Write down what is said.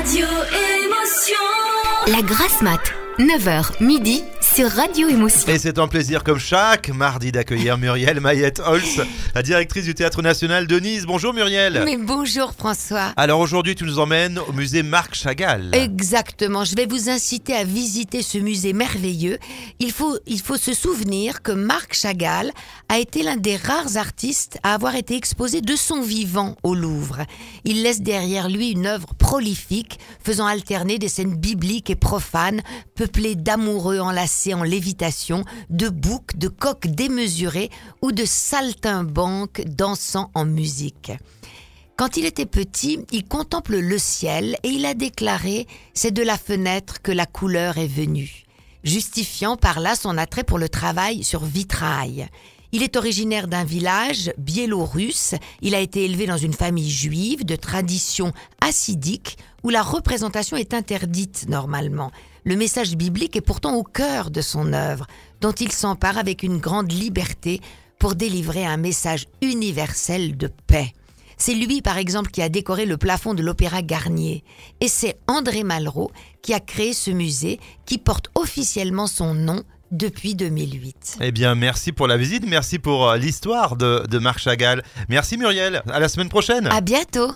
Radio Émotion. La grasse mat, 9h midi sur Radio Émotion. Et c'est un plaisir comme chaque mardi d'accueillir Muriel Mayette Holz, la directrice du Théâtre National de Nice. Bonjour Muriel. Mais bonjour François. Alors aujourd'hui tu nous emmènes au musée Marc Chagall. Exactement, je vais vous inciter à visiter ce musée merveilleux. Il faut, il faut se souvenir que Marc Chagall a été l'un des rares artistes à avoir été exposé de son vivant au Louvre. Il laisse derrière lui une œuvre prolifique, faisant alterner des scènes bibliques et profanes, peuplées d'amoureux enlacés en lévitation, de boucs, de coqs démesurés ou de saltimbanques dansant en musique. Quand il était petit, il contemple le ciel et il a déclaré C'est de la fenêtre que la couleur est venue, justifiant par là son attrait pour le travail sur vitrail. Il est originaire d'un village biélorusse. Il a été élevé dans une famille juive de tradition assidique où la représentation est interdite normalement. Le message biblique est pourtant au cœur de son œuvre, dont il s'empare avec une grande liberté pour délivrer un message universel de paix. C'est lui, par exemple, qui a décoré le plafond de l'Opéra Garnier. Et c'est André Malraux qui a créé ce musée qui porte officiellement son nom depuis 2008. Eh bien merci pour la visite, merci pour euh, l'histoire de, de Marc Chagall. Merci Muriel, à la semaine prochaine. À bientôt